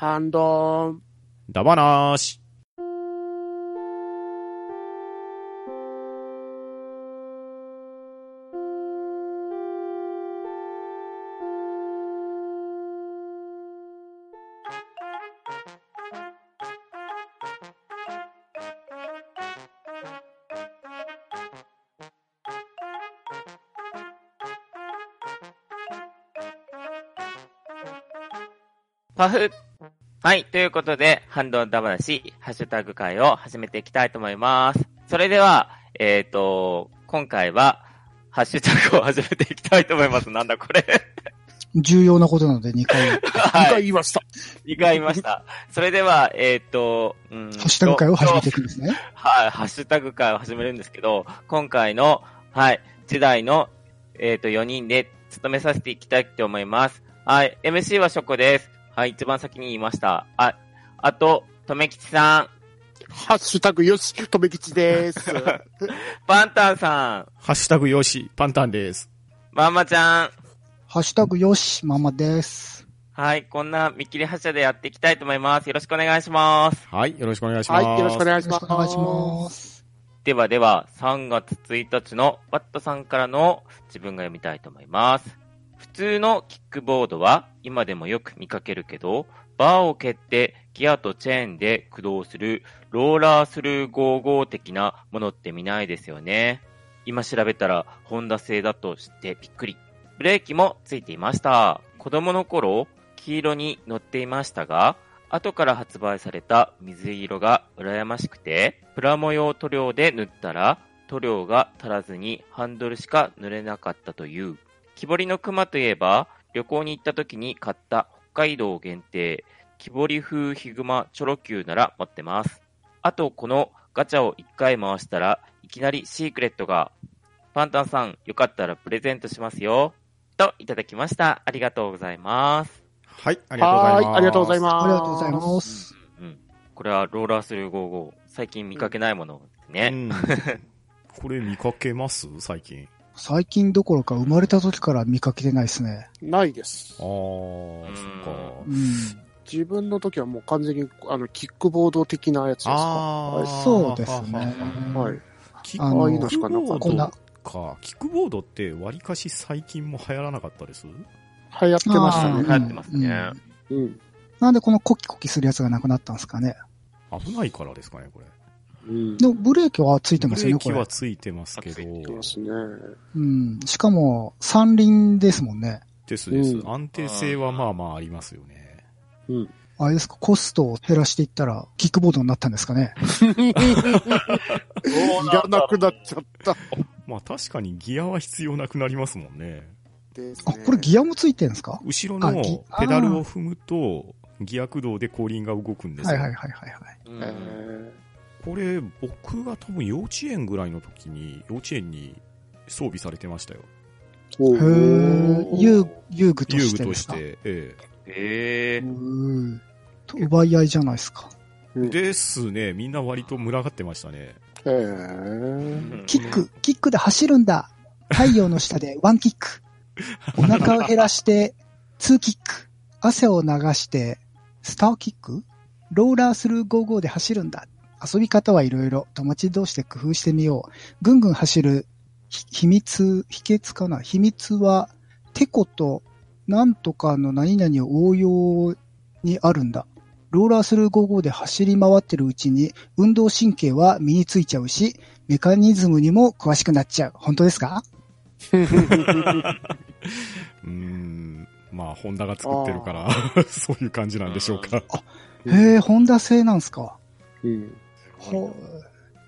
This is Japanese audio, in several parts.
ハンドン。だばなーし。パフはい。ということで、ハンドンダ話、ハッシュタグ会を始めていきたいと思います。それでは、えっ、と、今回は、ハッシュタグを始めていきたいと思います。なんだこれ。重要なことなので2回。ハ 2はい。回言いました。2回言いました。それでは、えっ、と、うん。ッシュタグ会を始めていくんですね。はい、ハッシュタグ会を始めるんですけど、今回の、はい、時代の、えっ、と、4人で務めさせていきたいと思います。はい、MC はショコです。はい、一番先に言いました。あ、あと、とめきちさん、ハッシュタグよし、とめきちです。パンタンさん、ハッシュタグよし、パンタンです。まんまちゃん、ハッシュタグよし、ママです。はい、こんな見切り発車でやっていきたいと思います。よろしくお願いします。はい、よろしくお願いします。はい、よろしくお願いしよろます。しくお願いします。ではでは、3月1日のワットさんからの自分が読みたいと思います。普通のキックボードは今でもよく見かけるけど、バーを蹴ってギアとチェーンで駆動するローラースルー55的なものって見ないですよね。今調べたらホンダ製だと知ってびっくり。ブレーキもついていました。子供の頃、黄色に乗っていましたが、後から発売された水色が羨ましくて、プラモ用塗料で塗ったら、塗料が足らずにハンドルしか塗れなかったという。木彫りの熊といえば、旅行に行った時に買った北海道限定、木彫り風ヒグマチョロ Q なら持ってます。あと、このガチャを1回回したらいきなりシークレットが。パンタンさん、よかったらプレゼントしますよ。と、いただきました。ありがとうございます。はい、ありがとうございます。はい、ありがとうございます。ありがとうございます。うんうん。これはローラースルー55。最近見かけないものですね。うん。これ見かけます？最近。最近どころか生まれた時から見かけてないですね。ないですあ。ー、そっかう。ん。自分の時はもう完全に、あの、キックボード的なやつですか？あーそうですね。はい。キックボーこんなドか。キックボードって割かし最近も流行らなかったです？流行ってましたね。流行ってますねうんうん。なんでこのコキコキするやつがなくなったんですかね。危ないからですかね、これ。うん。でもブレーキはついてブますよね、これレーキは。ついてますけど。言ってますね。うん。しかも、三輪ですもんね。ですです、うん安定性はまあまあありますよね。うん。あれですか、コストを減らしていったら、キックボードになったんですかね。いらなくなっちゃった。まあ確かにギアは必要なくなりますもんね。ねこれギアもついてるんですか？後ろのペダルを踏むと、ギア駆動で後輪が動くんですよ。はいはいはいはいはい。これ、僕が多分幼稚園ぐらいの時に、幼稚園に装備されてましたよ。へー、遊遊具と遊してですか？具として。えええうーと奪い合いじゃないですか。えですね。みんな割と群がってましたね。えーキック、キックで走るんだ太陽の下で ワンキック。お腹を減らして、ツーキック。汗を流して、スターキック？ローラースルー55で走るんだ。遊び方はいろいろ。友達同士で工夫してみよう。ぐんぐん走るひ秘密、秘訣かな？秘密は、てこと、なんとかの何々を応用にあるんだ。ローラースルー55で走り回ってるうちに、運動神経は身についちゃうし、メカニズムにも詳しくなっちゃう。本当ですか？うーん。まあ、ホンダが作ってるから、そういう感じなんでしょうか。へえ、ホンダ製なんすか？うんほ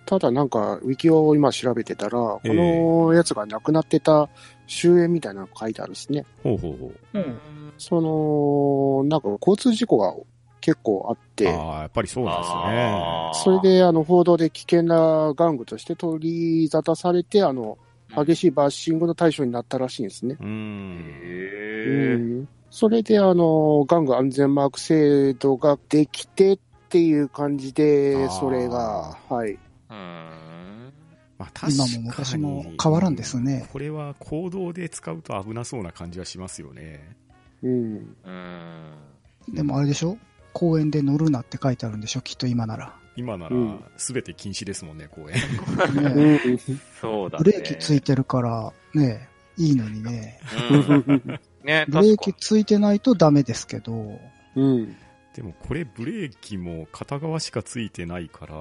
ただなんか、ウィキを今調べてたら、このやつがなくなってた終焉みたいなのが書いてあるんですね。ほうほうほう。うんその、なんか交通事故が結構あって、ああ、やっぱりそうなんですね。それであの報道で危険な玩具として取り沙汰されて、あの、激しいバッシングの対象になったらしいんですね。うーん。うえん。それであの、玩具安全マーク制度ができてっていう感じあでー、それが、はい。えうん。まあ、確かに今も昔も変わらんですね。これは行動で使うと危なそうな感じはしますよね。うん。うん。でもあれでしょ？公園で乗るなって書いてあるんでしょ？きっと今なら。今ならうん、すべて禁止ですもんね、公園。そうだね。ブレーキついてるから、ね、いいのにね。うん。ね、ブレー。キついてないとダメですけど、うん。でもこれブレーキも片側しかついてないから、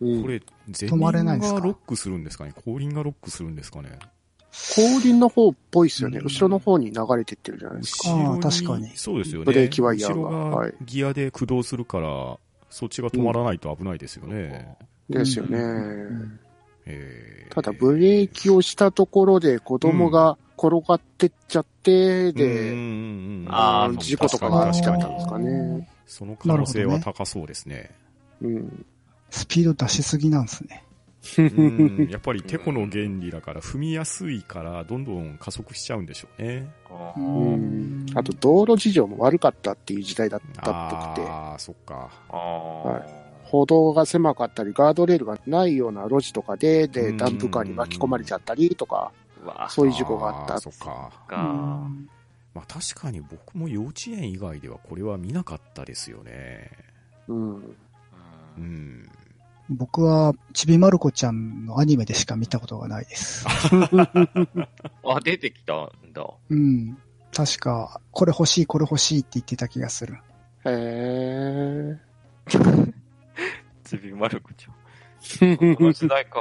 うんこれ、前止まれない輪ですか？がロックするんですかね？後輪がロックするんですかね？後輪の方っぽいっすよね。うん後ろの方に流れてってるじゃないですか。あー確かにそうですよね。ブレーキワイヤーが後ろがはいギアで駆動するから、そっちが止まらないと危ないですよね。ですよね。うんえーただ、ブレーキをしたところで子供が転がってっちゃって、うんで、うんうんあーうん事故とかがが起きちたんですかね。その可能性は高そうですね。うん。スピード出しすぎなんですね。うんやっぱりテコの原理だから踏みやすいからどんどん加速しちゃうんでしょうね。あううん。あと、道路事情も悪かったっていう時代だったっぽくて、ああ、そっか。あー。歩道が狭かったり、ガードレールがないような路地とかで、で、うんダンプカーに巻き込まれちゃったりとか、そういう事故があったーそっか。か。まあ確かに僕も幼稚園以外ではこれは見なかったですよね。うん。ううんん。僕は、ちびまる子ちゃんのアニメでしか見たことがないです。あ、出てきたんだ。うん。確か、これ欲しい、これ欲しいって言ってた気がする。へ ちびまる子ちゃん。この時代か。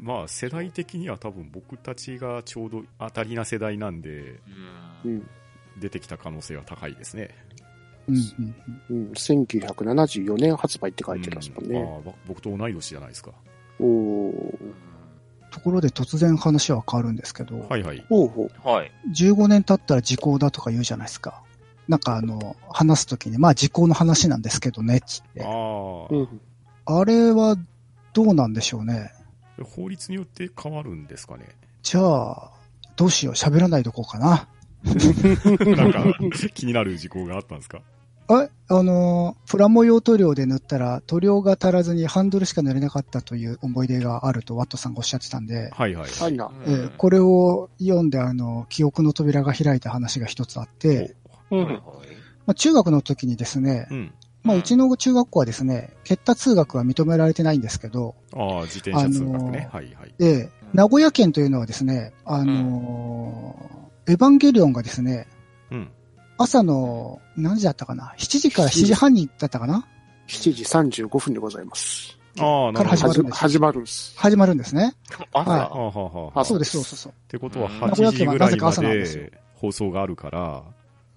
まあ世代的には多分僕たちがちょうど当たりな世代なんで。う。ん。出てきた可能性は高いですね。うんうんうん。1974年発売って書いてますもんね。うんあ僕と同い年じゃないですか。お。ところで突然話は変わるんですけど、はいはい。ほうほう。15年経ったら時効だとか言うじゃないですか。なんかあの、話すときに、まあ時効の話なんですけどね、つって。ああ、うん。あれはどうなんでしょうね。法律によって変わるんですかね。じゃあ、どうしよう、喋らないとこうかな。なんか気になる事項があったんですか？え？あの、プラモ用塗料で塗ったら塗料が足らずにハンドルしか塗れなかったという思い出があるとワットさんがおっしゃってたんで、はいはい。はいな。えーこれを読んであの、記憶の扉が開いた話が一つあって、うん。はいはい。まあ、中学の時にですねう、ん。まあ、うちの中学校はですね、結果通学は認められてないんですけど、ああ、自転車通学ね。はいはい。ええ名古屋県というのはですね、あのーエヴァンゲリオンがですね、うん。朝の何時だったかな ?7 時から7時半にだったかな？7時35分でございます。ああ、なるほど。から始まるんです始まるんです。始まるんですね。朝、はいああはあはああそうです、そうそうそう。ってことはうん8時ぐらいまで放送があるから、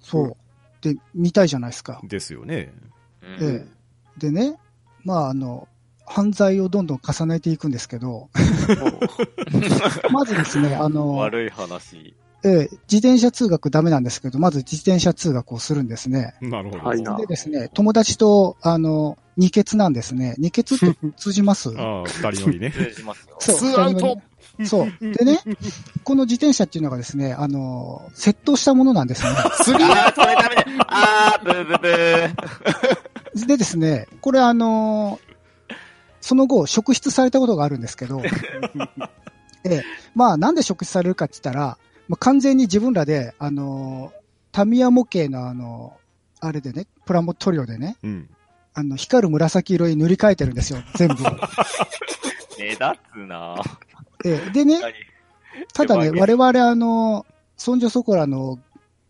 そう。で、見たいじゃないですか。ですよね。うんええ。でね、まあ、あの、犯罪をどんどん重ねていくんですけど、まずですね、あの、悪い話。ええ、自転車通学ダメなんですけど、まず自転車通学をするんですね。なるほど。でですね、友達と、あの、二欠なんですね。二欠って通じます？ああ、二人乗りね。失礼しますよ。そうツーアウトそう。でね、この自転車っていうのがですね、あの、窃盗したものなんですね。スリーあー、それダメだ。あー、ブーブーブー。でですね、これあの、その後、職質されたことがあるんですけど、ええ、まあなんで職質されるかって言ったら、まあ、完全に自分らで、あの、タミヤ模型のあの、あれでね、プラモ塗料でね、うん。あの、光る紫色に塗り替えてるんですよ、全部を。目立つなええ、でね、ただね、我々あの、そんじょそこらの、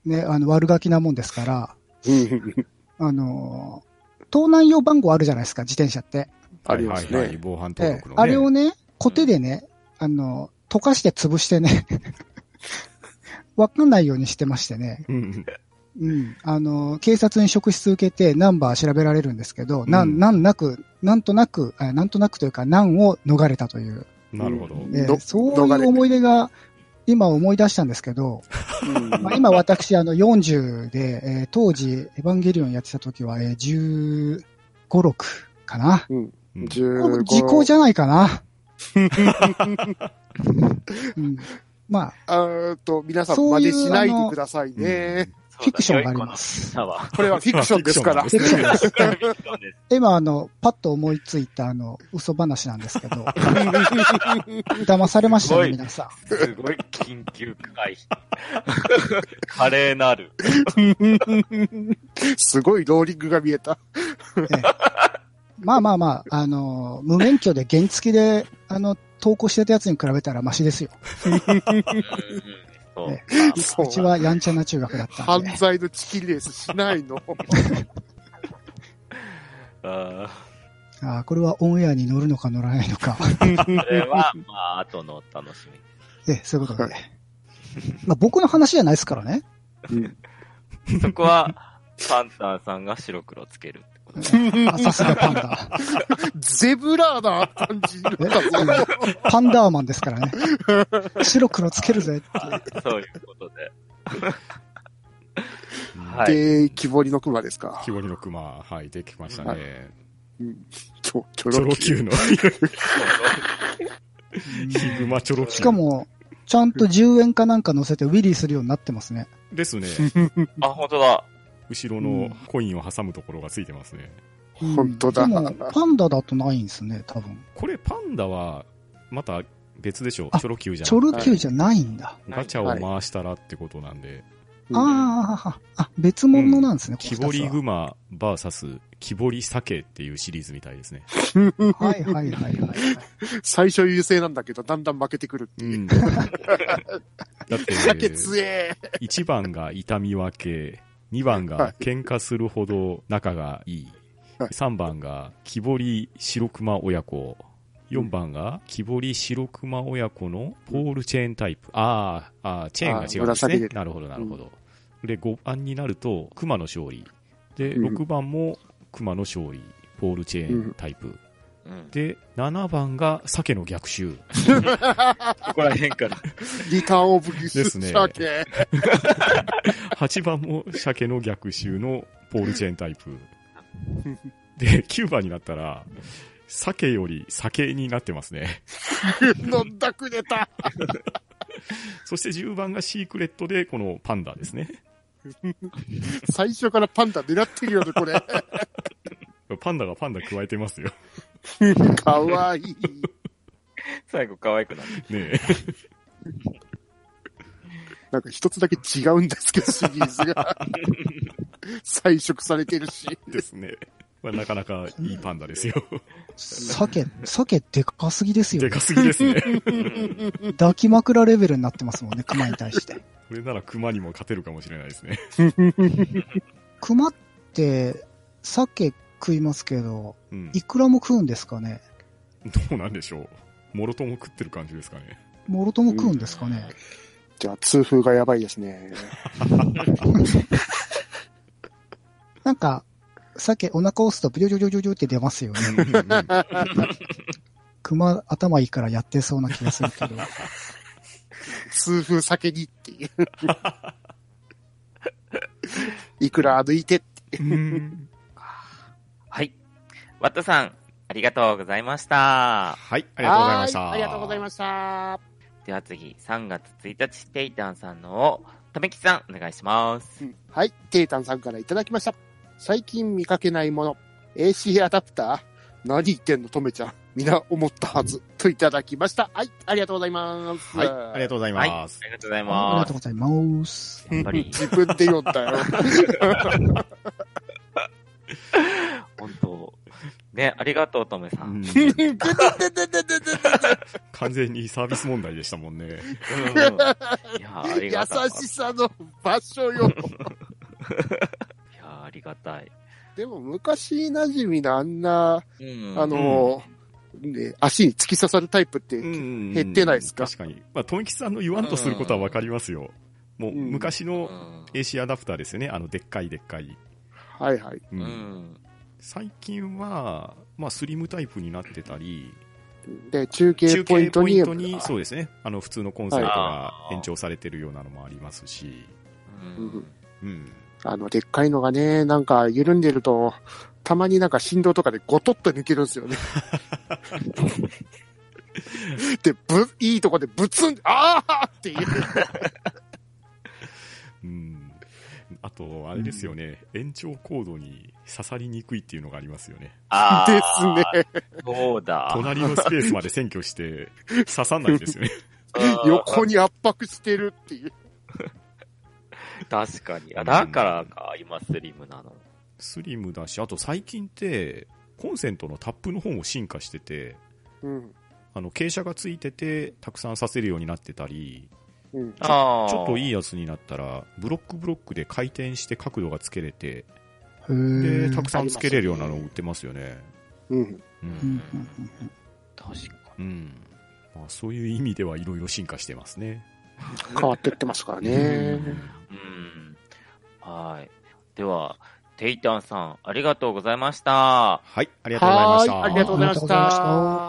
ね、あの、悪ガキなもんですから、うんあの、盗難用番号あるじゃないですか、自転車って。ありますねはいはいはい。防犯登ええ録のね。あれをね、コテでね、あの、溶かして潰してね、わかんないようにしてましてね、うん。うん。あの、警察に職質受けてナンバー調べられるんですけど、なうんん、なんなく、なんとなく、えなんとなくというか、難を逃れたという、なるほど。うんええどそういう思い出が、今思い出したんですけど、うんまあ、今私、あの、40で、えー当時、エヴァンゲリオンやってた時は、えー、15、6かな。うん。うん15時効じゃないかな。うん、まあ、あーっと、皆さん真似しないでくださいね。そフィクションがあります。これはフィクションですから。今、あの、パッと思いついた、あの、嘘話なんですけど、騙されましたね、皆さん。すごい緊急回避。華麗なる。すごいローリングが見えた。ええまあまあまあ、あの、無免許で原付で、あの、投稿してたやつに比べたらマシですよ。うんうんそうえそううちはやんちゃな中学だったん犯で。罪のチキンレースしないの。あああこれはオンエアに乗るのか乗らないのか。ーそれは、まあ、後のお楽しみ。ええ、そういうことで。まあ僕の話じゃないですからね。そこは、パンタンさんが白黒つけるさすがパンダ。ゼブラーな感じだぞ。パンダーマンですからね。白黒つけるぜって。そういうことで。はい。で、木彫りの熊ですか？木彫りの熊、はい、できましたはね。ちょ、ちょろきゅう。の。ヒグマチョロ級。しか、も、ちゃんと10円かなんか乗せてウィリーするようになってますね。ですね。あ、本当だ。後ろのコインを挟むところがついてますね。うん本当だでも、パンダだとないんですね、多分。これパンダは、また別でしょあチョロ級じゃチョん。ルキューじゃないんだ。ガチャを回したらってことなんで、ああ、あ、別物なんですね、木彫りグマバーサス木彫り鮭っていうシリーズみたいですね。はいはいはいはい。最初優勢なんだけど、だんだん負けてくるっていう。うん。だって、酒強え。1番が痛み分け、2番が喧嘩するほど仲がいい、はい3番が木彫り白熊親子、4番が木彫り白熊親子のポールチェーンタイプ。あーあー、チェーンが違うんです。ねなるほど、なるほど。で、5番になると熊の勝利。で、うん6番も熊の勝利。ポールチェーンタイプ。うん。で、7番が鮭の逆襲。ここら辺から。リターンオブギスですね鮭。8番も鮭の逆襲のポールチェーンタイプ。で、9番になったら、鮭より酒になってますね。飲んだくれた。そして10番がシークレットで、このパンダですね。最初からパンダ狙ってるよね、これ。パンダがパンダ加えてますよ。かわいい。最後可愛くなる。ねえ。なんか一つだけ違うんですけど、シリーズが。彩色されてるし。ですね。まあ、なかなかいいパンダですよ。鮭、鮭でかすぎですよねでか。すぎですね。抱き枕レベルになってますもんね、熊に対して。これなら熊にも勝てるかもしれないですね。熊って、鮭食いますけど、うん。イクラも食うんですかね？どうなんでしょう。もろとも食ってる感じですかね。もろとも食うんですかね、じゃあ、痛風がやばいですね。なんか、鮭お腹押すとブリョジョジョジョジョって出ますよね。うんうんうん熊頭いいからやってそうな気がするけど。痛風酒にっていう。いくら抜いてって。うんはい。ワットさん、ありがとうございました。はい、ありがとうございました。はありがとうございました。では次、3月1日、テイタンさんのを、ためきさん、お願いします。うんはい、テータンさんからいただきました。最近見かけないもの、AC アダプター何言ってんの、とめちゃん。みんな思ったはず。といただきました。はい、ありがとうございます。はい、ありがとうございはい。あます。りがとうございありますがとう。ございます。やっぱり、自分で読んだよ。本当ね、ありがとう、とめさ。うん 完全にサービス問題でしたもんね。うんいや、ありがたい。優しさの場所よ。いや、ありがたい。でも昔馴染みのあんな、うんあの、ね、足に突き刺さるタイプって、減減ってないですか？確かに。まあ、富吉さんの言わんとすることはわかりますよ。もう、うんう昔のん AC アダプターですよね。あの、でっかいでっかい。はいはい。ううんん。最近は、まあ、スリムタイプになってたり、で、中継中ポイントに、トに、そうですね。あの、普通のコンセントがはい延長されてるようなのもありますし、うんうん。あの、でっかいのがね、なんか緩んでると、たまになんか振動とかでゴトッと抜けるんですよね。で、ぶ、いいとこでブツン、あーっていう。うん。あと、あれですよね、延長コードに刺さりにくいっていうのがありますよね。あでーすね。そうだ。隣のスペースまで占拠して、刺さんないんですよね。うん横に圧迫してるっていう。確かに。あだからか、今スリムなの。スリムだし、あと最近って、コンセントのタップの方も進化してて、うん。あの、傾斜がついてて、たくさん刺せるようになってたり、うん。ああ。ちょっといい。いやつになったら、ブロックブロックで回転して角度がつけれて、へで、ーたくさんつけれるようなのを売ってますよね。うん。ううんうんん。確かうん。まあ、そういう意味ではいろいろ進化してますね。変わってってますからね。に。うん。はい。では、テイタンさん、ありがとうございました。はい、ありがとうございました。はーい、ありがとうございまし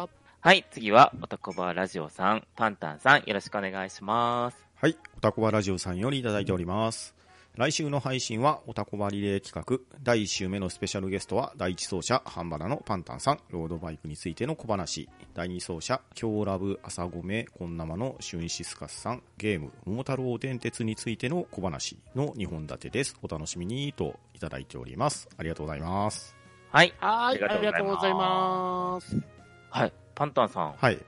た。はい、次は、おたこばラジオさん、パンタンさん、よろしくお願いします。はい。おたこばラジオさんよりいただいております。来週の配信は、おたこばリレー企画。第1週目のスペシャルゲストは、第1走者、ハンバナのパンタンさん、ロードバイクについての小話。第2走者、京ラブ朝米コンナマのシュンシスカスさん、ゲーム、桃太郎電鉄についての小話の2本立てです。お楽しみにといただいております。ありがとうございます。はい。はい、ありがとうございます。はい。パンタンさん、はい。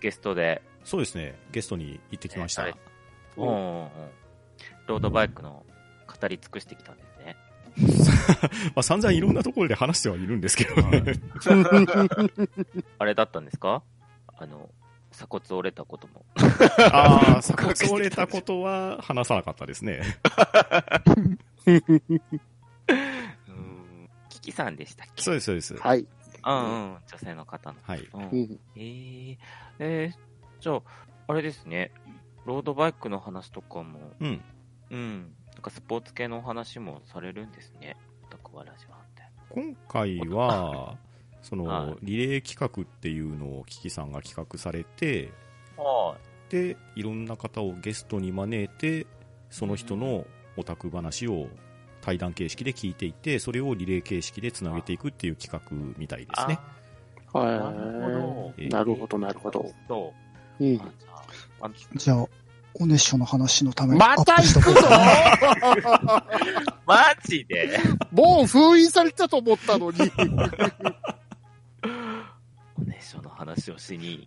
ゲストで、そうですね。ゲストに行ってきました。えうんうんうんロードバイクの語り尽くしてきたんですね。まあ、散々いろんなところで話してはいるんですけどね。あれだったんですか？あの、鎖骨折れたことも。ああ、鎖骨折れたことは話さなかったですね。うん。キキさんでしたっけ？そうです、そうです。はい。うんうん。女性の方の。はい。うんうん。えー、えー、じゃあ、あれですね。ロードバイクの話とかも、うん。うん。なんかスポーツ系のお話もされるんですね。タコバラジオって。今回は、そはの、リレー企画っていうのをキキさんが企画されて、はで、いろんな方をゲストに招いて、その人のオタク話を対談形式で聞いていて、それをリレー形式でつなげていくっていう企画みたいい。ですね。はなるほどい。なるほど、なるほど。そう。うんあ。じゃあおねしょの話のためにまたアップしと行くぞ マジで？もう封印されてたと思ったのに。おねしょの話をしに。い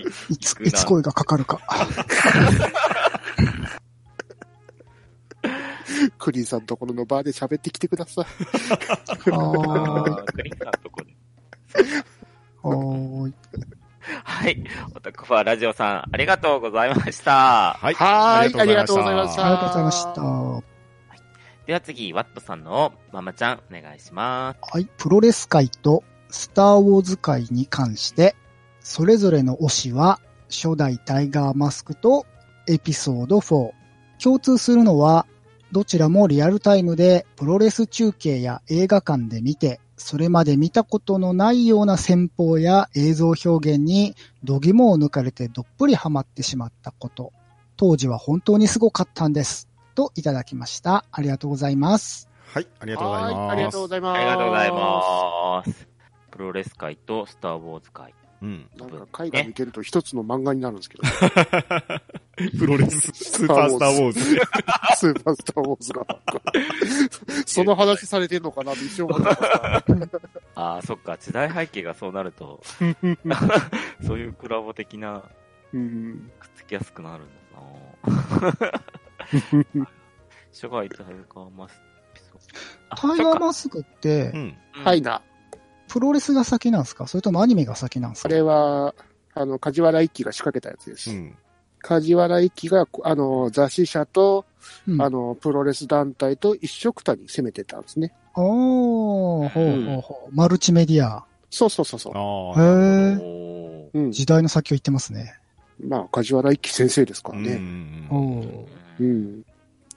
いつ、いつ声がかかるか。クリーンさんところのバーで喋ってきてください。はーい。クリンカーのとこで。はーい。はい。おたこばラジオさん、ありがとうございました。はい。はーいありがとうございましたありがとうございました。はでは次、ワットさんのママちゃん、お願いします。い。プロレス界とスターウォーズ界に関して、それぞれの推しは、初代タイガーマスクとエピソード4。共通するのは、どちらもリアルタイムでプロレス中継や映画館で見て、それまで見たことのないような戦法や映像表現に度肝を抜かれてどっぷりハマってしまったこと。当時は本当にすごかったんです。といただきました。ありがとうございます。はい。ありがとうございます。はいありがとうございます。ありがとうございます。プロレス界とスターウォーズ界。うん。なんか海外に行けると一つの漫画になるんですけど、プロレス、スーパースターウォーズ。スーパースターウォーズが。その話されてんのかなって一瞬思った。ああ、そっか、時代背景がそうなると、そういうコラボ的な、うん。くっつきやすくなるんだな初代タイガーマスあタイガーマスクってう、ん。うんはいな。プロレスが先なんですか？それともアニメが先なんですか？あれは、あの、梶原一騎が仕掛けたやつです。うん。梶原一騎が、あの、雑誌社と、うん、あの、プロレス団体と一緒くたに攻めてたんですね。おー、ほうほうほう。マルチメディア。そうそうそうそう。ああ。へー。おーうん。時代の先を言ってますね。まあ、梶原一騎先生ですからうんね。おうんー。うん。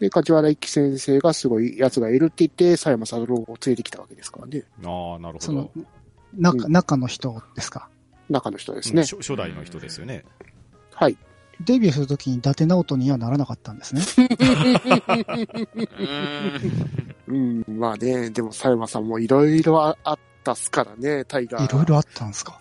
で、梶原一騎先生がすごい奴がいるって言って、佐山三郎を連れてきたわけですからね。ああ、なるほそのど。、中、うん中の人ですか？中の人ですね。うん初初代の人ですよね。はい。デビューするときに伊達直人にはならなかったんですね。う んうん、まあね、でも佐山さんもいろいろああったっすからね、タイガー。いろいろあったんですか？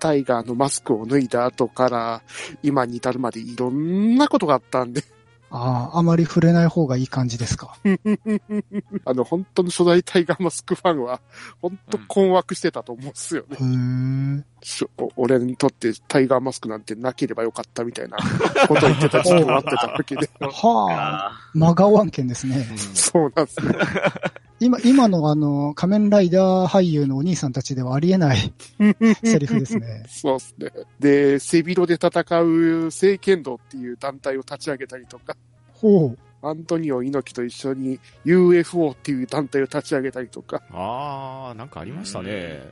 タイガーのマスクを脱いだ後から、今に至るまでいろんなことがあったんで。ああ、あまり触れない方がいい感じですか？あの、本当の初代タイガーマスクファンは、本当困惑してたと思うんですよね。へーしお俺にとってタイガーマスクなんてなければよかったみたいな ことを言ってた時期もあってたわけで。はあ、あ真顔案件ですね。そうなんですね。今、今のあの、仮面ライダー俳優のお兄さんたちではありえない セリフですね。そうですね。で、背広で戦う聖剣道っていう団体を立ち上げたりとか、ほう。アントニオ猪木と一緒に UFO っていう団体を立ち上げたりとか、あー、なんかありましたね。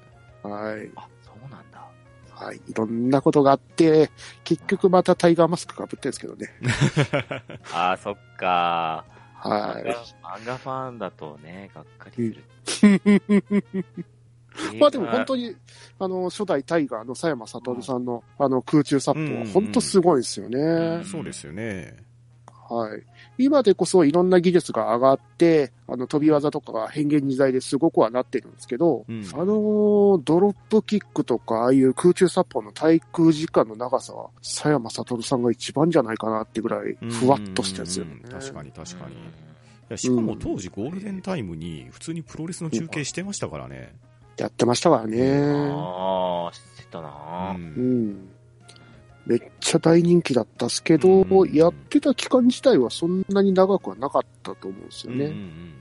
はい。あ、そうなんだ。はい。いろんなことがあって、結局またタイガーマスクかぶってるんですけどね。あー、そっか漫は画漫画ファンだとね、がっかりする。い。まあでも本当に、あの、初代タイガーの佐山悟さんの、あの、空中殺法は本当すごいですよね。うんそうですよね。はい。今でこそいろんな技術が上がって、あの、飛び技とかが変幻自在ですごくはなってるんですけど、うんあのードロップキックとか、ああいう空中殺法の対空時間の長さは、佐山悟さんが一番じゃないかなってぐらい、ふわっとしたやつよねうん。確かに確かに。いうんやしかも当時ゴールデンタイムに普通にプロレスの中継してましたからね。やってましたからね。ああ、知ってたう。な、うんん。めっちゃ大人気だったっすけど、うんやってた期間自体はそんなに長くはなかったと思うんですよね。うんうんうん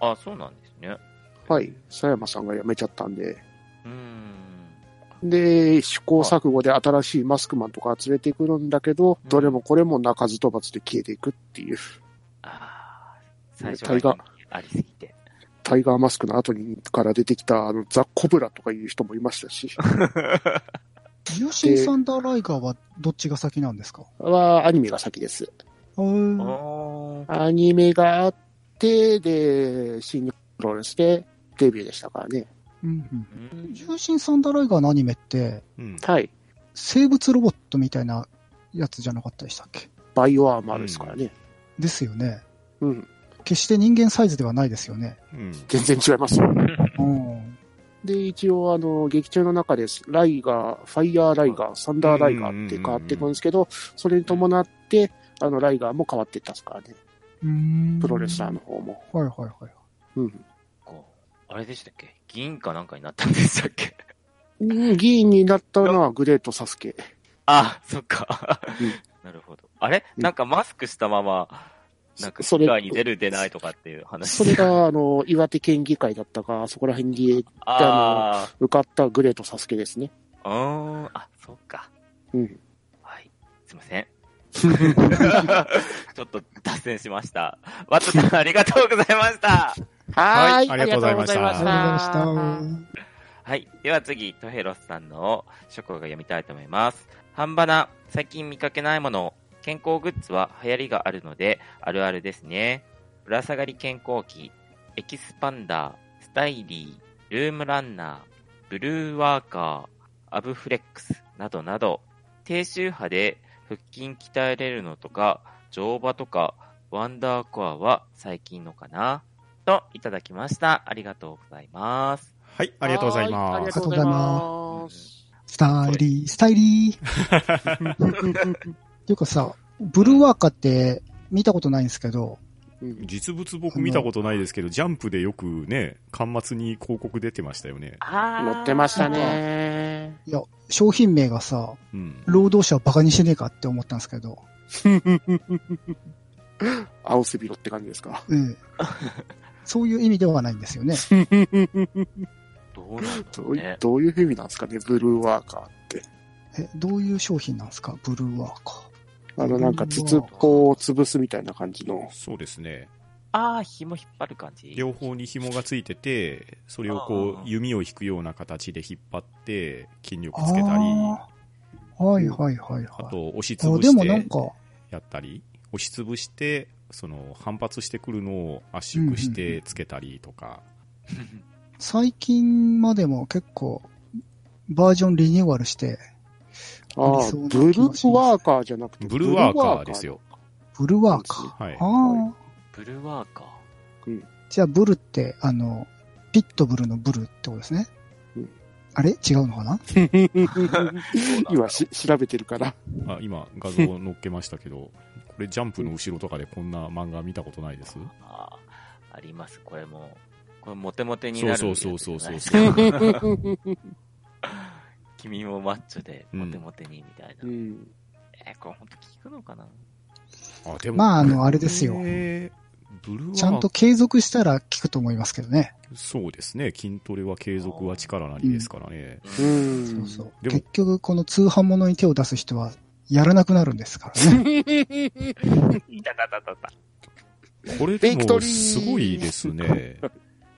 あ、そうなんですね。はい。佐山さんが辞めちゃったんで。うん。で、試行錯誤で新しいマスクマンとか連れてくるんだけど、うんどれもこれも鳴かず飛ばずで消えていくっていう、ああ、最初タイガーがありすぎて。タイガーマスクの後にから出てきたあのザ・コブラとかいう人もいましたし、ユーシン・サンダー・ライガーはどっちが先なんですか？はアニメが先です。アニメがあって、で、新日本プロレスでデビューでしたからね。うんうんうんユーシン・サンダー・ライガーのアニメって、うんはい。生物ロボットみたいなやつじゃなかったでしたっけ？バイオアーマーですからね。ですよね。うん。決して人間サイズではないですよね。うん全然違いますよ。うん。で、一応、あの、劇中の中です。ライガー、ファイヤーライガー、サンダーライガーって変わっていくんですけど、それに伴って、あの、ライガーも変わっていったんですからね。プロレスラーの。方も。はいはいはい。うん。こうあれでしたっけ？銀かなんかになったんでしたっけ？うん議員になったのはグレートサスケ。あ、そっかうん。なるほど。あれ？うんなんかマスクしたまま、なんかそれに出る出ないとかっていう話。それが、あの、岩手県議会だったか、そこら辺にあ受かったグレートサスケですね。あ、うーん、あ、そっか。うん。はい。すいません。ちょっと脱線しました。ワットさん、ありがとうございました。はーい。はいありがとうございました。はい。では次、トヘロスさんの書庫が読みたいと思います。半ばな、最近見かけないもの、健康グッズは流行りがあるので、あるあるですね。ぶら下がり健康器、エキスパンダー、スタイリー、ルームランナー、ブルーワーカー、アブフレックスなどなど、低周波で腹筋鍛えれるのとか、乗馬とか、ワンダーコアは最近のかな？と、いただきました。ありがとうございます。はい、ありがとうございはーあります。がとうございます。スタイリー、スタイリー。っていうかさ、ブルーワーカーって見たことないんですけど、うん実物僕見たことないですけど、ジャンプでよくね、端末に広告出てましたよね。あ乗ってましたね。いや、商品名がさ、うん。労働者をバカにしてねえかって思ったんですけど、青背広って感じですか？ええそういう意味ではないんですよね。どうなんだどういろうね。どういう意味なんですかね、ブルーワーカーって。え、どういう商品なんですかブルーワーカあの、なんか筒っこを潰すみたいな感じの。そうですね。ああ、紐引っ張る感じ？両方に紐がついてて、それをこう、弓を引くような形で引っ張って、筋力ー。つけたり、はいはいはいはい。あと、押しつあぶしてでもなんか、やったり、押しつぶして、その、反発してくるのを圧縮してつけたりとか、最近までも結構、バージョンリニューアルして、ああ、ブルーワーカーじゃなくて、ブルーワーカーですよ。ブルーワーカー。はい。ああ。ブルーワーカー。じゃあ、ブルって、あの、ピットブルのブルってことですね。うんあれ？違うのかな？今し調べてるから。あ今、画像を載っけましたけど、これジャンプの後ろとかでこんな漫画見たことないです？ああ、あります。これも、これモテモテになるそうそうそうそうやつじゃないですか君もマッチョで、モテモテに、みたいな。うん。えーこれ本当聞くのかな？あ、でも。まあ、あの、あれですよ。えーブルーはちゃんと継続したら効くと思いますけどね。そうですね。筋トレは継続は力なりですからね。う。うんそうそう。でも結局、この通販物に手を出す人は、やらなくなるんですからね。いたたたたた。これでもベイクトリーすごいですね。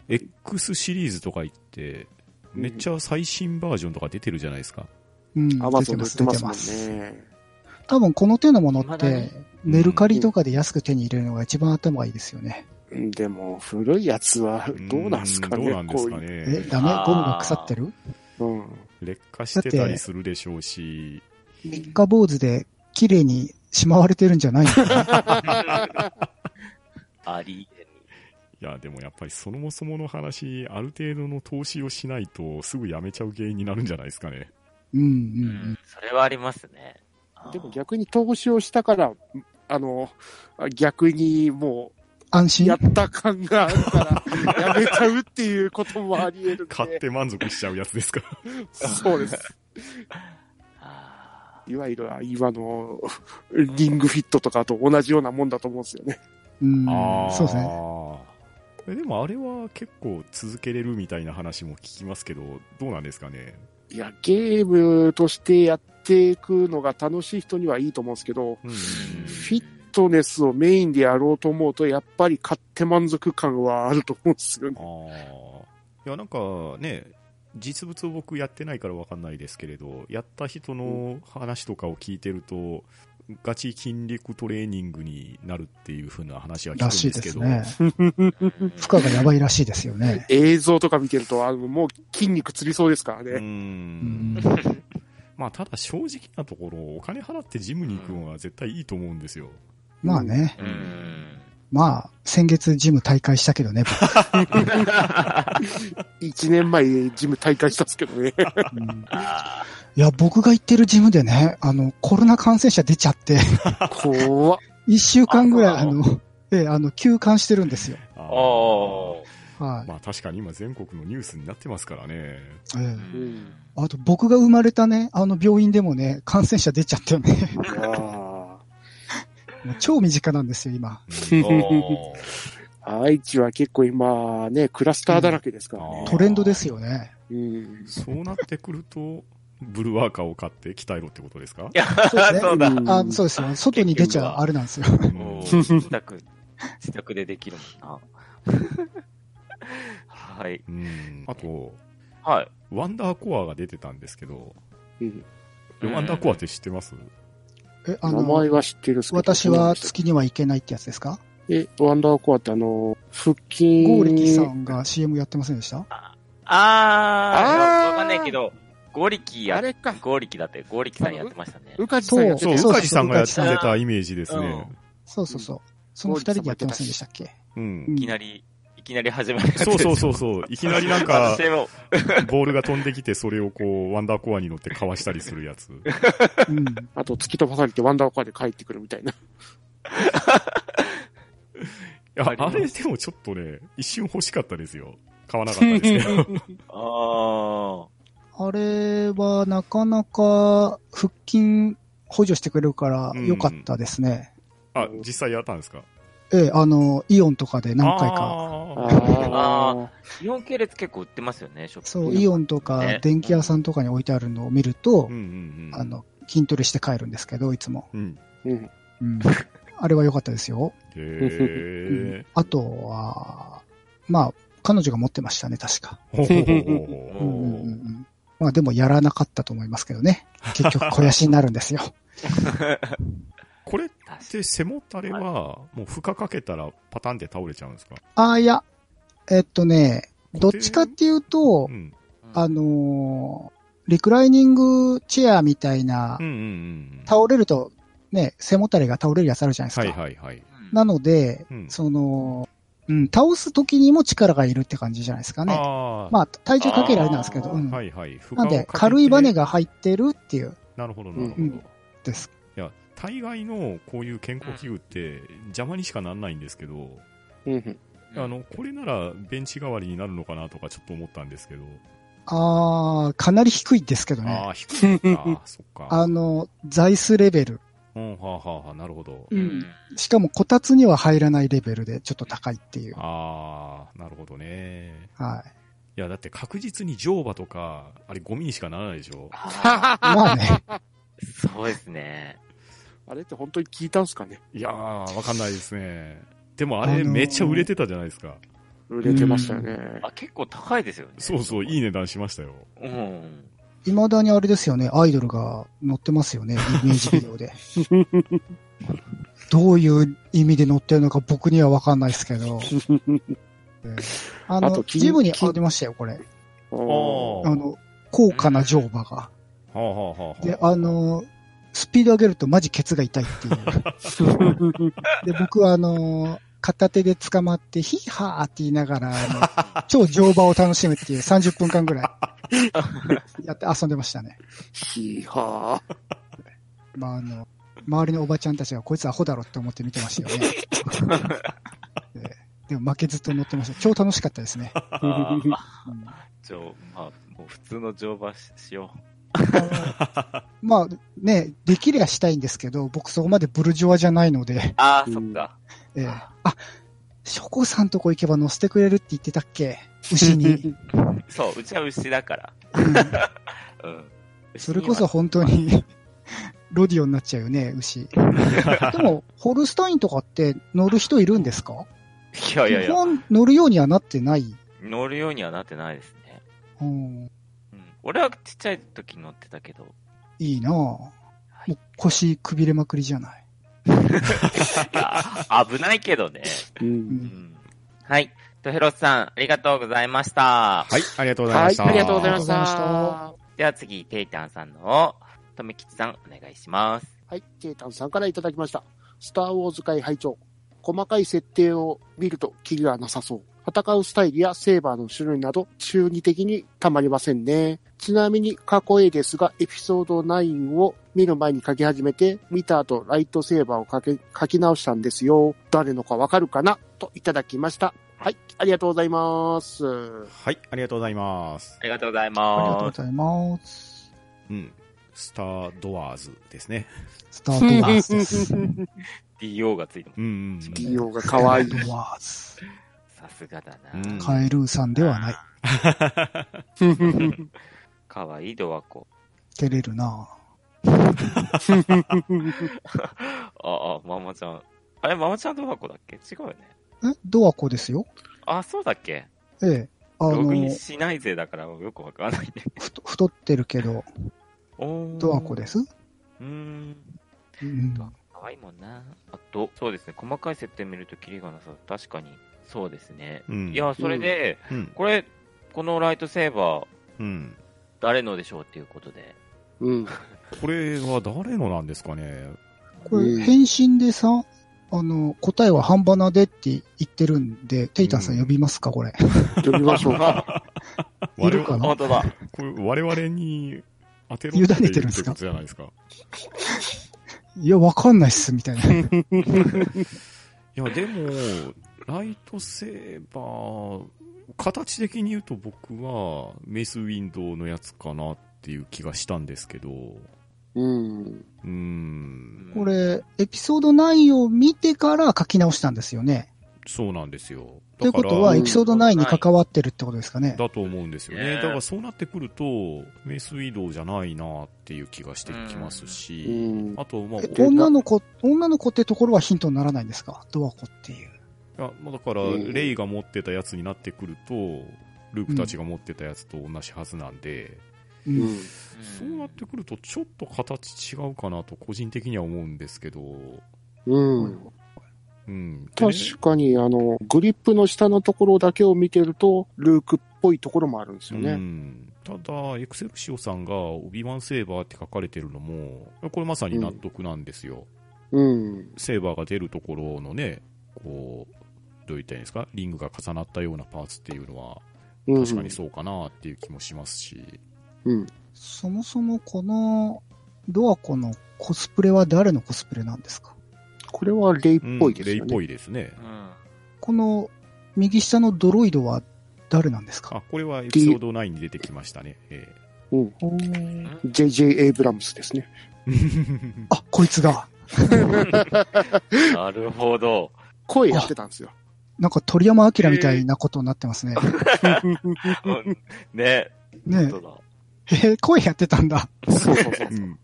X シリーズとか言って、めっちゃ最新バージョンとか出てるじゃないですか。うん。アマ出てます、ゾンで売って出てますもんます。ね。多分この手のものってメルカリとかで安く手に入れるのが一番頭がいいですよね。うんでも、古いやつはどうなんすかね、どうなんですかこういうえね、。ダメ？ゴムが腐ってる？うん。劣化してたりするでしょうし、三日坊主で綺麗にしまわれてるんじゃないのかな ありえいや、でもやっぱりそもそもの話、ある程度の投資をしないとすぐやめちゃう原因になるんじゃないですかね。うんうんううんん。それはありますね。でも逆に投資をしたから、あの、逆にもう、安心？やった感があるから、やめちゃうっていうこともあり得る。買って満足しちゃうやつですか？そうです。あいわゆる今のリングフィットとかと同じようなもんだと思うんですよね。うんそうですね。えでもあれは結構続けれるみたいな話も聞きますけど、どうなんですかね？いや、ゲームとしてやっていくのが楽しい人にはいいと思うんですけど、うんフィットネスをメインでやろうと思うと、やっぱり買って満足感はあると思うんですよね。いや、なんかね、実物を僕やってないからわかんないですけれど、やった人の話とかを聞いてると、ガチ筋力トレーニングになるっていう風な話は聞くんらしいですけど、ですね。ー 負荷がやばいらしいですよね。映像とか見てると、あの、もう筋肉つりそうですからう。ね。うんん。まあ、ただ正直なところ、お金払ってジムに行くのは絶対いいと思うんですよ。まあね。うん。まあ、先月ジム大会したけどね、一年前ジム大会したんですけどね。僕うんあいや、僕が行ってるジムでね、あの、コロナ感染者出ちゃって、怖っ。一週間ぐらい、あの、ええ、あの、休館してるんですよ。あーーおーはい。まあ確かに今全国のニュースになってますからね。えうえんあと、僕が生まれたね、あの病院でもね、感染者出ちゃってね、いやーもう 超身近なんですよ、今。愛知は結構今ね、クラスターだらけですからね。トレンドですよね。うん。そうなってくると、ブルワーカーを買って鍛えろってことですか？いや、そうですねそうだ。うんあそうですよ。外に出ちゃうあれなんですよ。自宅、自宅でできるもんな。はい。うんあと、はい。ワンダーコアが出てたんですけど、うんワンダーコアって知ってます？え、あの名前、は知ってる。私は月には行けないってやつですか？え、ワンダーコアってあの、腹筋。ゴーリキさんが CM やってませんでした？ああーー、わかんないけど、ゴリキやあ、れか。ゴリキだって、ゴリキさんやってましたね。うかじさんやってそう、たそう宇梶さんがやってそうそうたイメージですね。そうそうそう。その二人でやってませんでしたっけ？うん。いきなり、いきなり始まるそうそうそうそう。いきなりなんか、ボールが飛んできて、それをこう、ワンダーコアに乗ってかわしたりするやつ。うん。あと、突き飛ばされてワンダーコアで帰ってくるみたいな。いや、あれでもちょっとね、一瞬欲しかったですよ。買わなかったですけど。ああれはなかなか腹筋補助してくれるから良かったですね。あ、実際やったんですか？ええ、あの、イオンとかで何回か。ああー。日本系列結構売ってますよね、ショップ。そう、イオンとかね電気屋さんとかに置いてあるのを見るとーうん、うんうん。あの、筋トレして帰るんですけど、いつも。うん。うん。うん。あれは良かったですよ。へあとは、まあ、彼女が持ってましたね、確か。ー。ほほほほうんうんうんうんまあでもやらなかったと思いますけどね。結局肥やしになるんですよ。これって背もたれは、もう負荷かけたらパタンって倒れちゃうんですか？ああ、いや、えっとね、どっちかっていうとう、ん。あのーリクライニングチェアみたいなうんうんうん。倒れると、ね、背もたれが倒れるやつあるじゃないですか。はいはいはい。なので、うんその、うん、倒す時にも力がいるって感じじゃないですかね。ああ。まあ、体重かけるあれなんですけど、うん。はいはい。なんで、軽いバネが入ってるっていうなるほどなるほど。うんいです。や、大概のこういう健康器具って邪魔にしかならないんですけど、うんうん。あの、これならベンチ代わりになるのかなとかちょっと思ったんですけど、あー、かなり低いですけどね。ああ、低いのか、そっか。あの、座椅子レベル。うん、はあ、はあはあ、なるほど。うん。しかもこたつには入らないレベルでちょっと高いっていう。ああ、なるほどね。はい。いや、だって確実に乗馬とか、あれゴミにしかならないでしょ。あ まあね。ーそうですね。あれって本当に聞いたんすかね？いやー、わかんないですね。でもあれあのーめっちゃ売れてたじゃないですか。売れてましたよね。あ、結構高いですよね。そうそう、いい値段しましたよ。うん。未だにあれですよね、アイドルが乗ってますよね、イメージビデオで。どういう意味で乗ってるのか僕にはわかんないですけど。えーあのあジムにありましたよ、これ。あの、高価な乗馬が。で、あの、スピード上げるとマジケツが痛いっていう。で、僕はあの、片手で捕まって、ヒーハーって言いながら、あの 超乗馬を楽しむっていう30分間ぐらい やって遊んでましたね。ひはまあ、あの、周りのおばちゃんたちがこいつアホだろって思って見てましたよね。で でも負けずっと乗ってました。超楽しかったですね。うん乗まあ、もう普通の乗馬ししよまあね、できりゃしたいんですけど、僕そこまでブルジョワじゃないので、う。ああ、うんそっか。ええあ、ショコさんとこ行けば乗せてくれるって言ってたっけ？牛に。そう、うちは牛だから。うんうん。それこそ本当に、ロディオになっちゃうよね、牛。でも、ホルスタインとかって乗る人いるんですか？いやいやいや、基本乗るようにはなってない。乗るようにはなってないですね。うん、うん。俺はちっちゃい時乗ってたけど。いいなぁ。腰くびれまくりじゃない。危ないけどね。う。うん。はい。と、ヘロスさん、ありがとうございました。はい、ありがとうございはい、ました。ありがとうございましありがとうございまた。では次、テイタンさんの、とめきちさん、お願いします。はい、ジェイタンさんからいただきました。スター・ウォーズ界拝聴細かい設定を見るとキリがなさそう。戦うスタイルやセーバーの種類など中二的にたまりませんね。ちなみに過去 A ですが、エピソード9を見る前に書き始めて、見た後ライトセーバーを書け書き直したんですよ。誰のかわかるかな？といただきました。はい、ありがとうございます。はい、ありがとうございます。ありがとうございありがとうます。ございます。うん。スタードワーズですね。スタートワーズです。DO がついてまうんうん。ディオが可愛いス。タートワーズ。す。さすがだうんな。カエルーさんではない。かわいいドアコ。照れるな あ、あ、ママちゃん。あれ、ママちゃんドアコだっけ？違うよね。え？ドアコですよ。あ、そうだっけ？ええ。あログインの、しないぜだからよくわかんないね。ふと太ってるけど、ドアコです？うーん。うん。かわいいもんな。あと、そうですね。細かい設定見るとキリがなさそう。確かに。そうですね。うん。いや、それで、うん。これ、このライトセーバー、うん。誰のでしょうっていうことで。うん。これは誰のなんですかね？これ、うん返信でさ、あの、答えは半ばなでって言ってるんで、テイタンさん呼びますか、これ。呼びましょうか。いるかな？本当だ。これ我々に当てろ委ねてるんじゃないですか？いや、わかんないっす、みたいな。いや、でも、ライトセーバー、形的に言うと僕はメスウィンドウのやつかなっていう気がしたんですけど、うん。うーん、これ、エピソード9を見てから書き直したんですよね。そうなんですよ。ということは、エピソード9に関わってるってことですかね。だと思うんですよね。ねだからそうなってくると、メスウィンドウじゃないなっていう気がしてきますうし、ん。あと、まあ、女の子、女の子ってところはヒントにならないんですか？ドアコっていう。いや、まあだから、うんレイが持ってたやつになってくると、ルークたちが持ってたやつと同じはずなんで、うんうん。そうなってくると、ちょっと形違うかなと、個人的には思うんですけど、うん。うん。確かに、あの、グリップの下のところだけを見てると、ルークっぽいところもあるんですようね。ん。ただ、エクセルシオさんが、オビワンセーバーって書かれてるのも、これまさに納得なんですよ。うん。セーバーが出るところのね、こう、どう言ったらいいんですか？リングが重なったようなパーツっていうのは、うん。確かにそうかなっていう気もしますし、うん。そもそもこのドアコのコスプレは誰のコスプレなんですか？これはレイっぽいですレイっぽ。いですね。うん。この右下のドロイドは誰なんですか？あ、これはエピソード9に出てきましたね。えうん。JJ エイブラムスですね。えあ、こいつが。なるほど。声やってたんですよ。なんか鳥山明みたいなことになってますね。うんね。ね。え。へえ、声やってたんだ。そうそうそうう。ん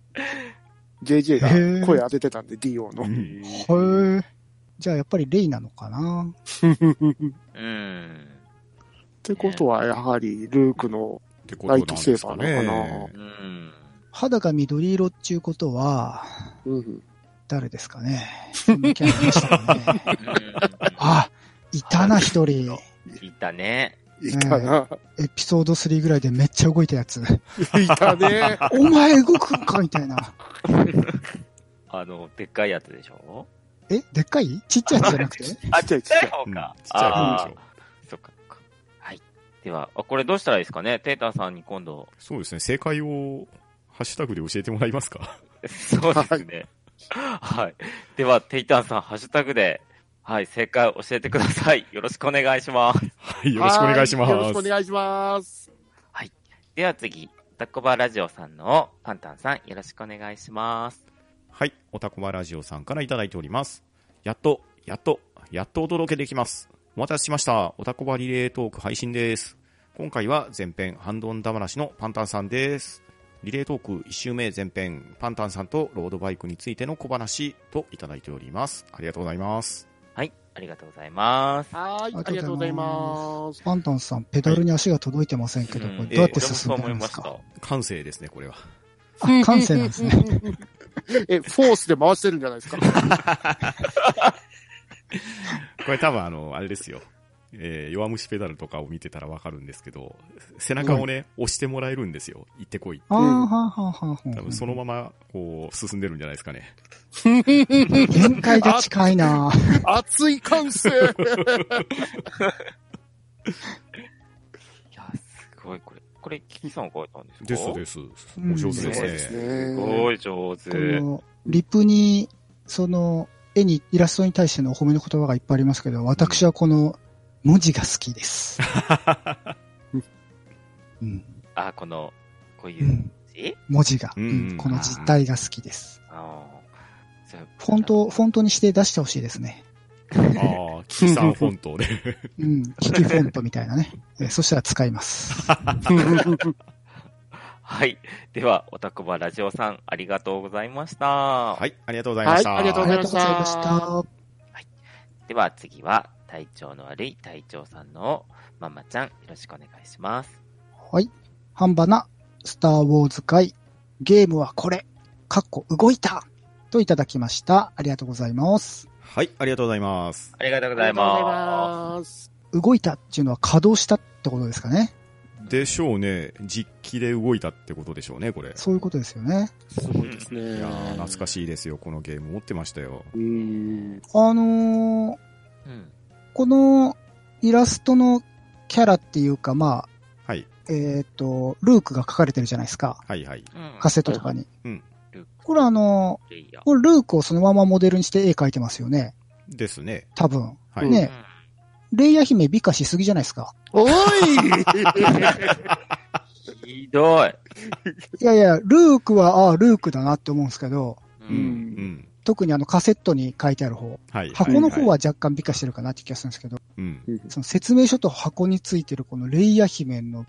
JJ が声当ててたんで、DO の。へえ。じゃあやっぱりレイなのかなうん。ってことは、やはり、ルークの、ライトセーバーなのかね。うん。肌が緑色っていうことは、うん、誰ですかねね あ、いたな、一人。いたね。いたな。エピソード3ぐらいでめっちゃ動いたやつ。いたね。お前動くんかみたいな。あの、でっかいやつでしょ？え、でっかい？ちっちゃいやつじゃなくて？あ、ちっちゃいちっちゃいうんちっ方か。ちゃい方あでしょ。そっかそっか。はい。では、あこれどうしたらいいですかね？テータさんに今度。そうですね。正解を、ハッシュタグで教えてもらえますか？そうですね。はい。では、テイタンさん、ハッシュタグで、はい、正解を教えてくださ い。よろしくお願いします。はい、よろしくお願いします。はよろしくお願いします。では次、タコバラジオさんのパンタンさん、よろしくお願いします。はい。おたこまラジオさんからいただいております。やっと、やっと、やっとお届けできます。お待たせしました。おたこばリレートーク配信です。今回は前編、ハンドンダ話のパンタンさんです。リレートーク1周目前編、パンタンさんとロードバイクについての小話といただいております。ありがとうございます。はい、ありがとうございます。はい、ありがとうございます。パンタンさん、ペダルに足が届いてませんけど、うんこれどうやってえー進んでるんですか？俺もそう思いま感性ですね、これは。あ、感性なんですね。え、フォースで回してるんじゃないですか？これ多分あの、あれですよ。えー弱虫ペダルとかを見てたらわかるんですけど、背中をね、押してもらえるんですよ。行ってこいって。ああ、はあ、はあ、はあ。多分そのまま、こう、進んでるんじゃないですかね。限界が近いな熱い感性。いや、すごい、これ。これ、キキさんが書いたんですか？ですです。うんお上手ですね。すね。すごい上手。この、リプに、その、絵に、イラストに対してのお褒めの言葉がいっぱいありますけど、私はこの、文字が好きです。うん。あ、この、こういううん字？文字が、うんうんこの実体が好きです。フォント、フォントにして出してほしいですね。ああ、キキさんフォントで。うん。キキフォントみたいなね。えーそしたら使います。はい。では、おたこばラジオさん、ありがとうございました。はい、ありがとうございました。はいありがとうございましたありがとうございました。では次は、体調の悪い隊長さんのママちゃん、よろしくお願いします。はい。半ばな、スターウォーズ会、ゲームはこれ、かっこ動いたといただきました。ありがとうございます。はい、ありがとうございます。ありがとうございまます。動いたっていうのは稼働したってことですかね。でしょうね。実機で動いたってことでしょうね、これ。そういうことですよね。すごいですね。いやー懐かしいですよ、このゲーム持ってましたよ。うーん。あのーす。うん。このイラストのキャラっていうか、まあ、はい、えっ、と、ルークが書かれてるじゃないですか。はい、はい。うん。カセットとかに。うんこれあのこれルークをそのままモデルにして絵描いてますよね。ですね。多分。はい。ねレイヤ姫美化しすぎじゃないですか。おいうん ひどい。いやいや、ルークは、ああ、ルークだなって思うんですけど、う。うんん。特にあのカセットに書いてある方。はい。箱の方ははい。若干美化してるかなって気がするんですけど、うん。その説明書と箱についてるこのレイヤ姫の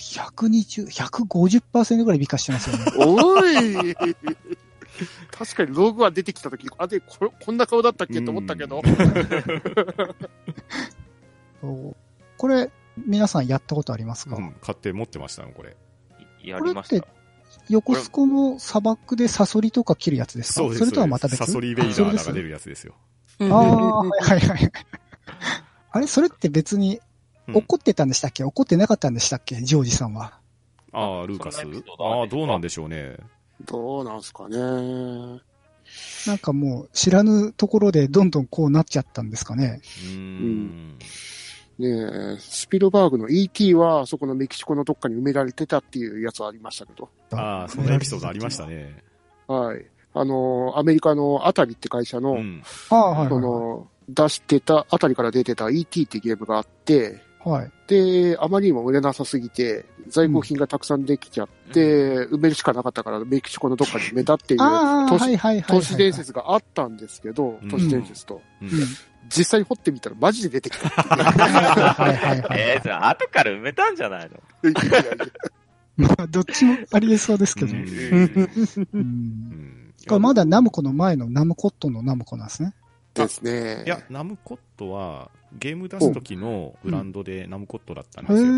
120、150%ぐらい美化してますよね。おい 確かにローグワン出てきたとき、あれこれ、こんな顔だったっけと思ったけど。これ、皆さんやったことありますか、うん、買って持ってましたよ、これ。やりました。横須賀の砂漠でサソリとか切るやつですか？そうです。れとはまた別？サソリベイダーが出るやつですよ。ああ、はいはいはい。あれそれって別にうん怒ってたんでしたっけ、怒ってなかったんでしたっけ？ジョージさんは。ああ、ルーカス？あるああ、どうなんでしょうね。どうなんすかね。なんかもう知らぬところでどんどんこうなっちゃったんですかね。うーん。ねえ、スピルバーグの ET は、そこのメキシコのどっかに埋められてたっていうやつはありましたけど。ああ、そんなエピソードありましたね。はい。あの、アメリカのアタリって会社の、そはいの、出してた、あたりから出てた ET ってゲームがあって、はい。で、あまりにも売れなさすぎて、在庫品がたくさんできちゃって、埋めるしかなかったから、メキシコのどっかに埋めたっていう、都市はいはいはいはい。都市伝説があったんですけどうん、都市伝説と。うんうん。実際掘ってみたらマジで出てきた。はいはいはい。えー、じゃあ後から埋めたんじゃないの？いやいやいやまあ、どっちもありえそうですけど。これまだナムコの前のナムコットのナムコなんですね。ですね。いや、ナムコットは、ゲーム出す時のブランドでナムコットだったんへですよ。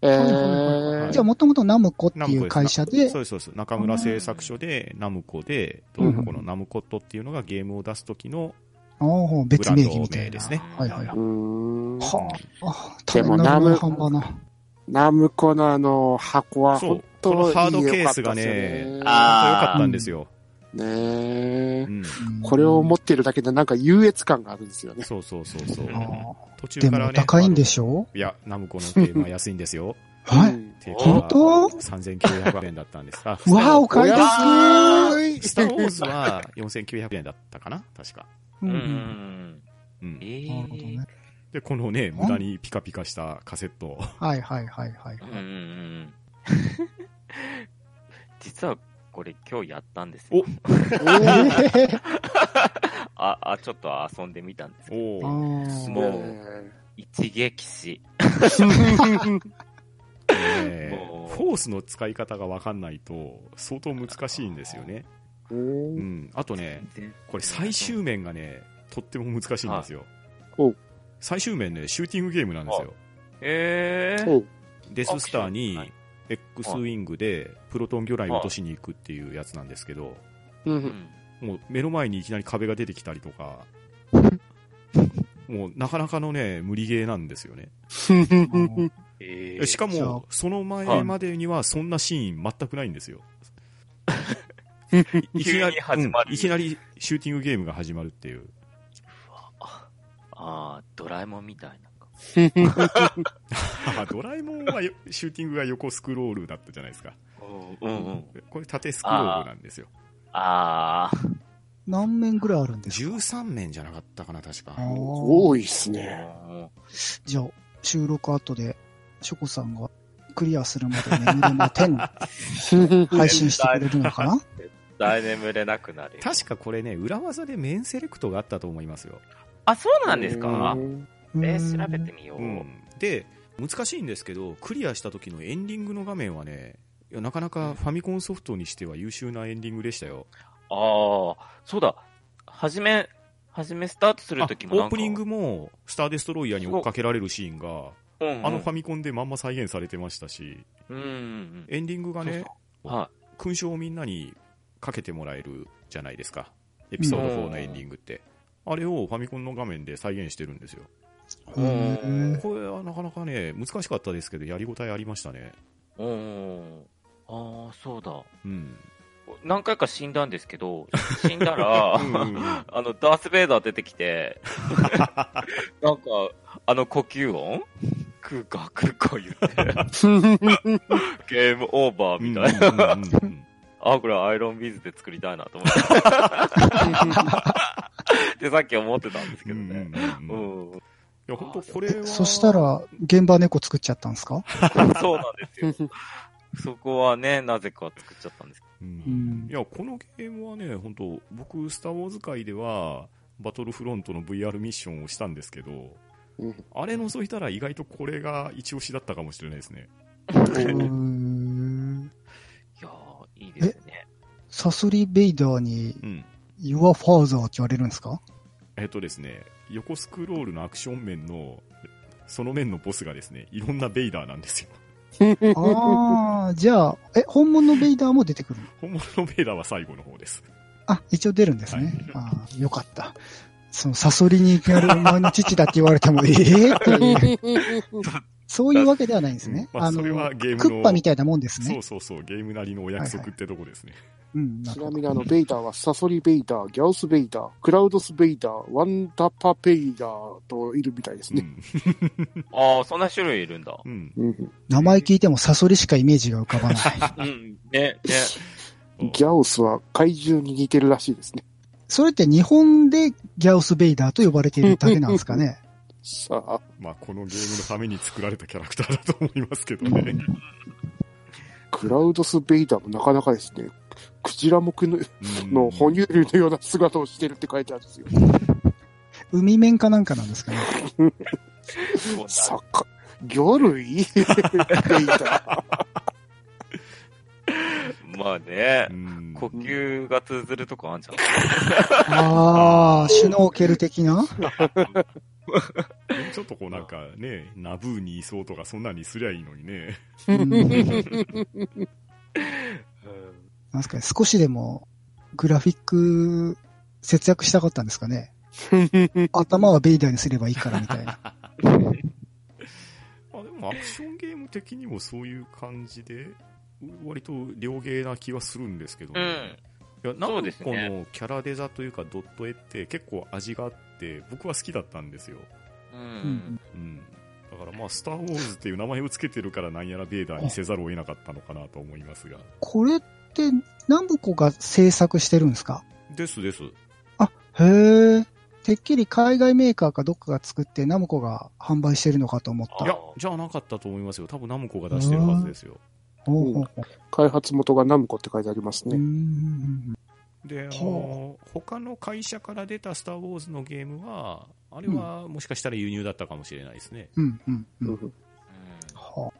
え。ーはいじゃあ、もともとナムコっていう会社でそう、です、そうです。中村製作所で、ナムコで、うんこのナムコットっていうのがゲームを出す時のああ、別名義みたいですねはいはいはい。あ、ああ、でもナム半端な。ナムコのあの箱はそう本当このハードケースがね良かったですよねあ良かったんですよ。ねえう。ん。これを持ってるだけでなんか優越感があるんですよね。そうそうそうそう。ああ途中でから高いんでょ？しょいや、ナムコのゲームは安いんですよ。はい。本当？3900円だったんです。あ、うわあ、お買い得スター・ウォーズは4900円だったかな？確か。ううんん。うん。えなるほどね。で、このね、無駄にピカピカしたカセット。はいはいはいはい。うんうんうん。実はこれ今日やったんですよ。あ、あ、ちょっと遊んでみたんですけおあお。ーもうね一撃死。ねもうフォースの使い方がわかんないと相当難しいんですよね。ううんん。あとね、これ最終面がね、とっても難しいんですよ。最終面ね、シューティングゲームなんですよ。えー。デススターはにい X ウィングでプロトン魚雷を落としに行くっていうやつなんですけど。もう目の前にいきなり壁が出てきたりとか、もうなかなかのね、無理ゲーなんですよね。えしかも、その前までにはそんなシーン全くないんですよ。いきなり始まるうんいきなりシューティングゲームが始まるっていう。ああ、ドラえもんみたいな。あ ドラえもんはよシューティングが横スクロールだったじゃないですか。うんうん。これ縦スクロールなんですよ。ああ。何面ぐらいあるんですか？13面じゃなかったかな、確か多いっすね。じゃあ、収録後で、ショコさんがクリアするまで眠れま10 配信してくれるのかな？大眠れなくなる。確かこれね、裏技で面セレクトがあったと思いますよ。あ、そうなんですかえー、調べてみよう。うん。で、難しいんですけど、クリアした時のエンディングの画面はね、なかなかファミコンソフトにしては優秀なエンディングでしたよ。ああ、そうだ。はじめ、はじめスタートするあオときもなんかープニングも、スターデストロイヤーに追っかけられるシーンが、うんうん、あのファミコンでまんま再現されてましたし、うんうんうん。エンディングがね、そうそうは勲章をみんなにかけてもらえるじゃないですか。エピソード4のエンディングって。あれをファミコンの画面で再現してるんですよ。これはなかなかね、難しかったですけど、やりごたえありましたね。い。うん。ああ、そうだ。うん。何回か死んだんですけど、死んだら、うんうんうんあの、ダース・ベイダー出てきて、なんか、あの呼吸音？クーカークーカー言って、ゲームオーバーみたいな。あ、これアイロンビーズで作りたいなと思って。で、さっき思ってたんですけどね。うんうんうんいうん。や、本当これは。そした、ら、現場猫作っちゃったんですか？そうなんですよ。そこはね、なぜか作っちゃったんですう。うんんい。や、このゲームはね、本当僕、スター・ウォーズ界では、バトルフロントの VR ミッションをしたんですけど、うんあれ除いたら意外とこれが一押しだったかもしれないですね。サソリベイダーに、うん。Your Father って言われるんですか？えっとですね、横スクロールのアクション面の、その面のボスがですね、いろんなベイダーなんですよ。ああ、じゃあ、え、本物のベイダーも出てくるの？本物のベイダーは最後の方です。あ、一応出るんですね。ああ、よかった。その、サソリにやるお前の父だって言われても、ええっていう、そういうわけではないんですね。まあ、それはゲームの。クッパみたいなもんですねそう。そうそう、ゲームなりのお約束ってとこですね。うん、なちるほどなみにあの、ベイダーはサソリベイダー、ギャオスベイダー、クラウドスベイダー、ワンダパベイダーといるみたいですね。うん。ああ、そんな種類いるんだ。うん。うん。名前聞いてもサソリしかイメージが浮かばない。うん。ね、ね。ギャオスは怪獣に似てるらしいですね。それって日本でギャオス・ベイダーと呼ばれているだけなんですかね。さあ、まあ、このゲームのために作られたキャラクターだと思いますけどね。クラウドス・ベイダーもなかなかですね、クジラ目のうんの哺乳類のような姿をしてるって書いてあるんですよ。海面かなんかなんですかね。さか、魚類？まあねう、ん呼吸が通ずるとこあんじゃん。ああ、シュノーケル的な？ちょっとこうなんかね、ナブーにいそうとかそんなにすりゃいいのにね。うん なんすかね、少しでもグラフィック節約したかったんですかね。頭はベイダーにすればいいからみたいな。あでもアクションゲーム的にもそういう感じで、割と良芸な気はするんですけどね。うん。いや、なんかこのキャラデザというかドット絵って結構味があって、僕は好きだったんですよ。ううんん。うん。だからまあ、スター・ウォーズっていう名前をつけてるからなんやらベーダーにせざるを得なかったのかなと思いますが。これって、ナムコが制作してるんですか？ですです。あ、へえ。てっきり海外メーカーかどっかが作ってナムコが販売してるのかと思ったい。や、じゃあなかったと思いますよ。多分ナムコが出してるはずですよ。ほうほうほう開発元がナムコって書いてありますうね。んで、あほの、他の会社から出たスター・ウォーズのゲームは、あれはもしかしたら輸入だったかもしれないですね。うんうんう。うんんうんは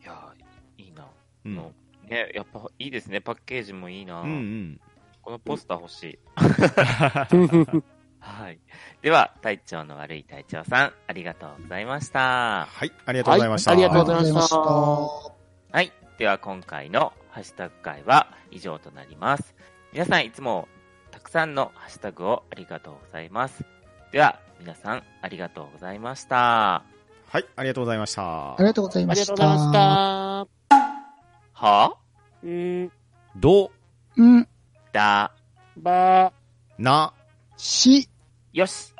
いや、いいな。うん。のね、やっぱいいですね。パッケージもいいな。うんうん。このポスター欲しい。はい。では、隊長の悪い隊長さん、ありがとうございました。はい、ありがとうございました。はいありがありがとうとうございございままししたた。はい。では、今回のハッシュタグ会は以上となります。皆さん、いつもたくさんのハッシュタグをありがとうございます。では、皆さん、ありがとうございました。はい、ありがとうございましたあり。がとうございあましりがとうございまた。した。は？うん、ど、うん、だ、ば、な、し、よし。